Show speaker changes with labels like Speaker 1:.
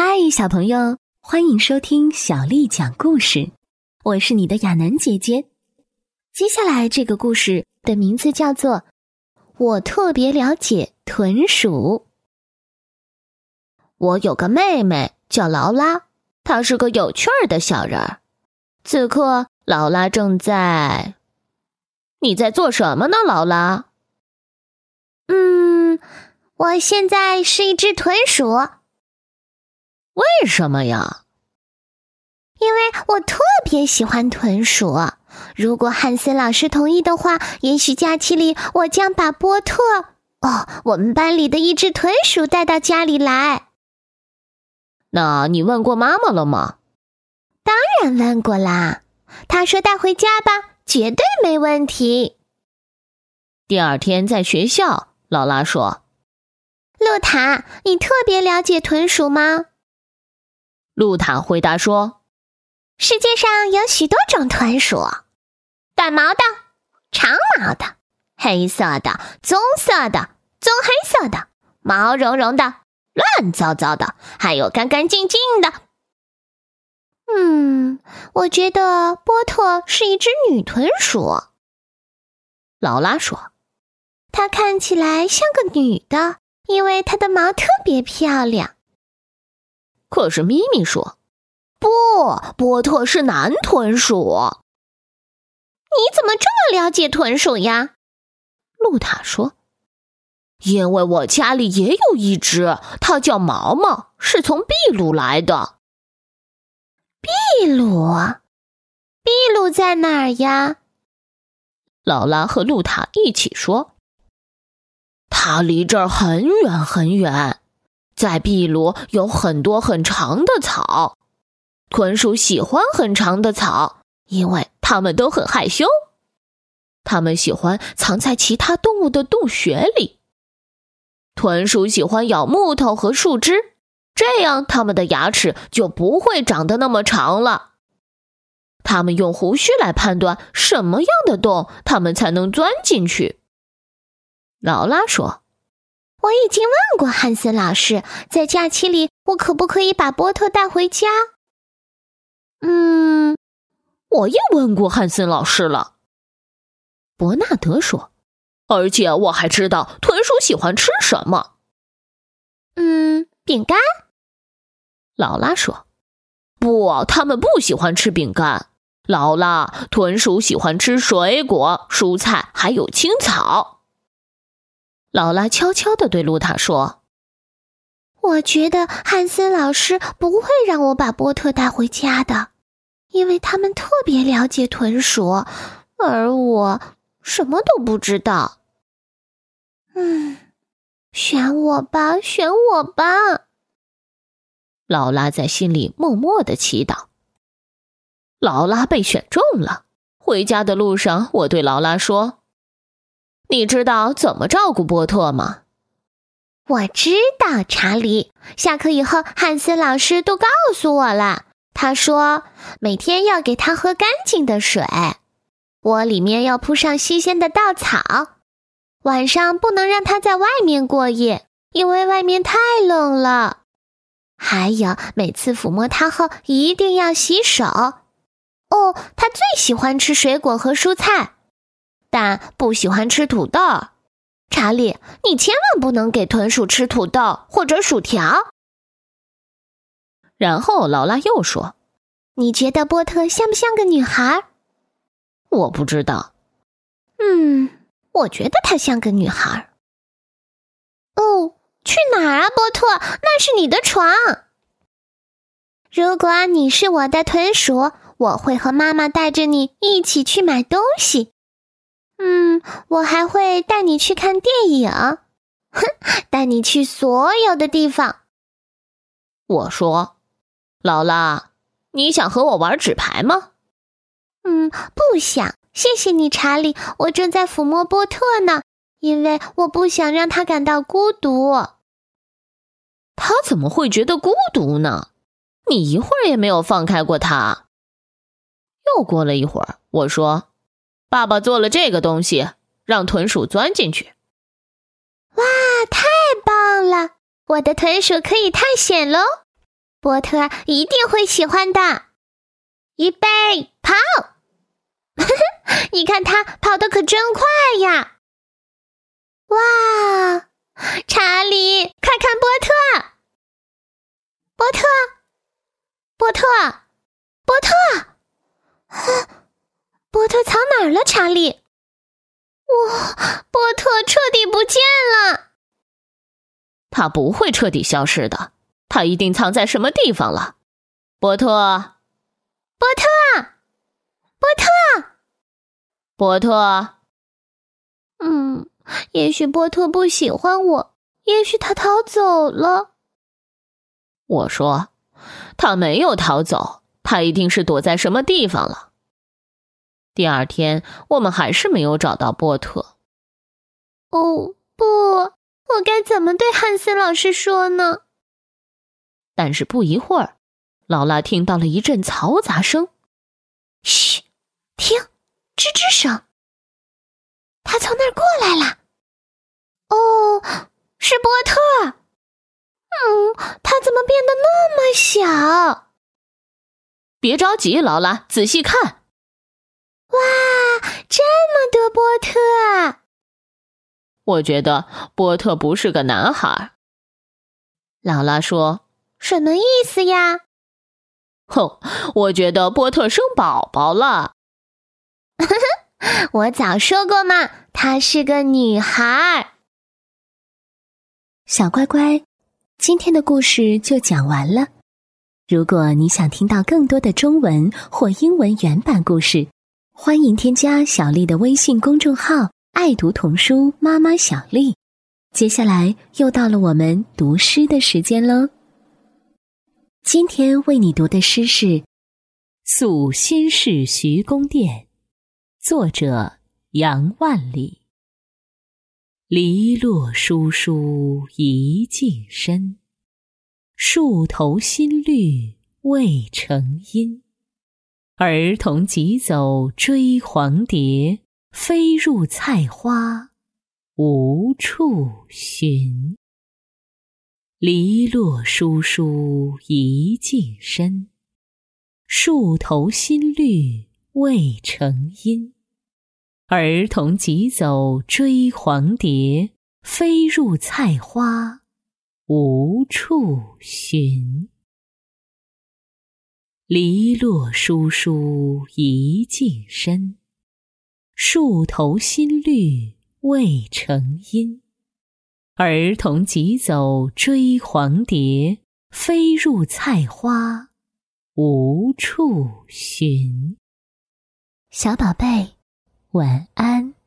Speaker 1: 嗨，小朋友，欢迎收听小丽讲故事。我是你的亚楠姐姐。接下来这个故事的名字叫做《我特别了解豚鼠》。我有个妹妹叫劳拉，她是个有趣儿的小人儿。此刻，劳拉正在……你在做什么呢，劳拉？
Speaker 2: 嗯，我现在是一只豚鼠。
Speaker 1: 为什么呀？
Speaker 2: 因为我特别喜欢豚鼠。如果汉森老师同意的话，也许假期里我将把波特哦，我们班里的一只豚鼠带到家里来。
Speaker 1: 那你问过妈妈了吗？
Speaker 2: 当然问过啦。她说带回家吧，绝对没问题。
Speaker 1: 第二天在学校，劳拉说：“
Speaker 2: 露塔，你特别了解豚鼠吗？”
Speaker 1: 露塔回答说：“
Speaker 2: 世界上有许多种豚鼠，短毛的、长毛的、黑色的、棕色的、棕黑色的、毛茸茸的、乱糟糟的，还有干干净净的。”嗯，我觉得波特是一只女豚鼠。
Speaker 1: 劳拉说：“
Speaker 2: 她看起来像个女的，因为她的毛特别漂亮。”
Speaker 1: 可是咪咪说：“不，波特是男豚鼠。”
Speaker 2: 你怎么这么了解豚鼠呀？
Speaker 1: 露塔说：“因为我家里也有一只，它叫毛毛，是从秘鲁来的。”
Speaker 2: 秘鲁，秘鲁在哪儿呀？
Speaker 1: 劳拉和露塔一起说：“它离这儿很远很远。”在秘鲁有很多很长的草，豚鼠喜欢很长的草，因为它们都很害羞。它们喜欢藏在其他动物的洞穴里。豚鼠喜欢咬木头和树枝，这样它们的牙齿就不会长得那么长了。它们用胡须来判断什么样的洞它们才能钻进去。劳拉说。
Speaker 2: 我已经问过汉森老师，在假期里我可不可以把波特带回家？
Speaker 1: 嗯，我也问过汉森老师了。伯纳德说，而且我还知道豚鼠喜欢吃什么。
Speaker 2: 嗯，饼干。
Speaker 1: 劳拉说，不，他们不喜欢吃饼干。劳拉，豚鼠喜欢吃水果、蔬菜，还有青草。劳拉悄悄地对露塔说：“
Speaker 2: 我觉得汉森老师不会让我把波特带回家的，因为他们特别了解豚鼠，而我什么都不知道。”嗯，选我吧，选我吧。
Speaker 1: 劳拉在心里默默的祈祷。劳拉被选中了。回家的路上，我对劳拉说。你知道怎么照顾波特吗？
Speaker 2: 我知道，查理。下课以后，汉森老师都告诉我了。他说，每天要给他喝干净的水，窝里面要铺上新鲜的稻草，晚上不能让他在外面过夜，因为外面太冷了。还有，每次抚摸他后一定要洗手。哦，他最喜欢吃水果和蔬菜。但不喜欢吃土豆，查理，你千万不能给豚鼠吃土豆或者薯条。
Speaker 1: 然后劳拉又说：“
Speaker 2: 你觉得波特像不像个女孩？”
Speaker 1: 我不知道。
Speaker 2: 嗯，我觉得她像个女孩。哦，去哪儿啊，波特？那是你的床。如果你是我的豚鼠，我会和妈妈带着你一起去买东西。嗯，我还会带你去看电影，哼，带你去所有的地方。
Speaker 1: 我说，劳拉，你想和我玩纸牌吗？
Speaker 2: 嗯，不想，谢谢你，查理。我正在抚摸波特呢，因为我不想让他感到孤独。
Speaker 1: 他怎么会觉得孤独呢？你一会儿也没有放开过他。又过了一会儿，我说。爸爸做了这个东西，让豚鼠钻进去。
Speaker 2: 哇，太棒了！我的豚鼠可以探险喽。波特一定会喜欢的。预备，跑！你看它跑的可真快呀！哇，查理，快看波特！波特，波特，波特！波特藏哪儿了？查理？哇，波特彻底不见了！
Speaker 3: 他不会彻底消失的，他一定藏在什么地方了。波特，
Speaker 2: 波特，波特，
Speaker 3: 波特。
Speaker 2: 嗯，也许波特不喜欢我，也许他逃走了。
Speaker 3: 我说，他没有逃走，他一定是躲在什么地方了。第二天，我们还是没有找到波特。
Speaker 2: 哦，不，我该怎么对汉森老师说呢？
Speaker 3: 但是不一会儿，劳拉听到了一阵嘈杂声。
Speaker 2: 嘘，听，吱吱声。他从那儿过来了。哦，是波特。嗯，他怎么变得那么小？
Speaker 3: 别着急，劳拉，仔细看。
Speaker 2: 哇，这么多波特！
Speaker 3: 我觉得波特不是个男孩。劳拉说：“
Speaker 2: 什么意思呀？”
Speaker 3: 哼，我觉得波特生宝宝了。
Speaker 2: 我早说过嘛，她是个女孩。
Speaker 1: 小乖乖，今天的故事就讲完了。如果你想听到更多的中文或英文原版故事，欢迎添加小丽的微信公众号“爱读童书妈妈小丽”。接下来又到了我们读诗的时间喽。今天为你读的诗是《宿新市徐公店》，作者杨万里。篱落疏疏一径深，树头新绿未成阴。儿童急走追黄蝶，飞入菜花无处寻。篱落疏疏一径深，树头新绿未成阴。儿童急走追黄蝶，飞入菜花无处寻。篱落疏疏一径深，树头新绿未成阴。儿童急走追黄蝶，飞入菜花无处寻。小宝贝，晚安。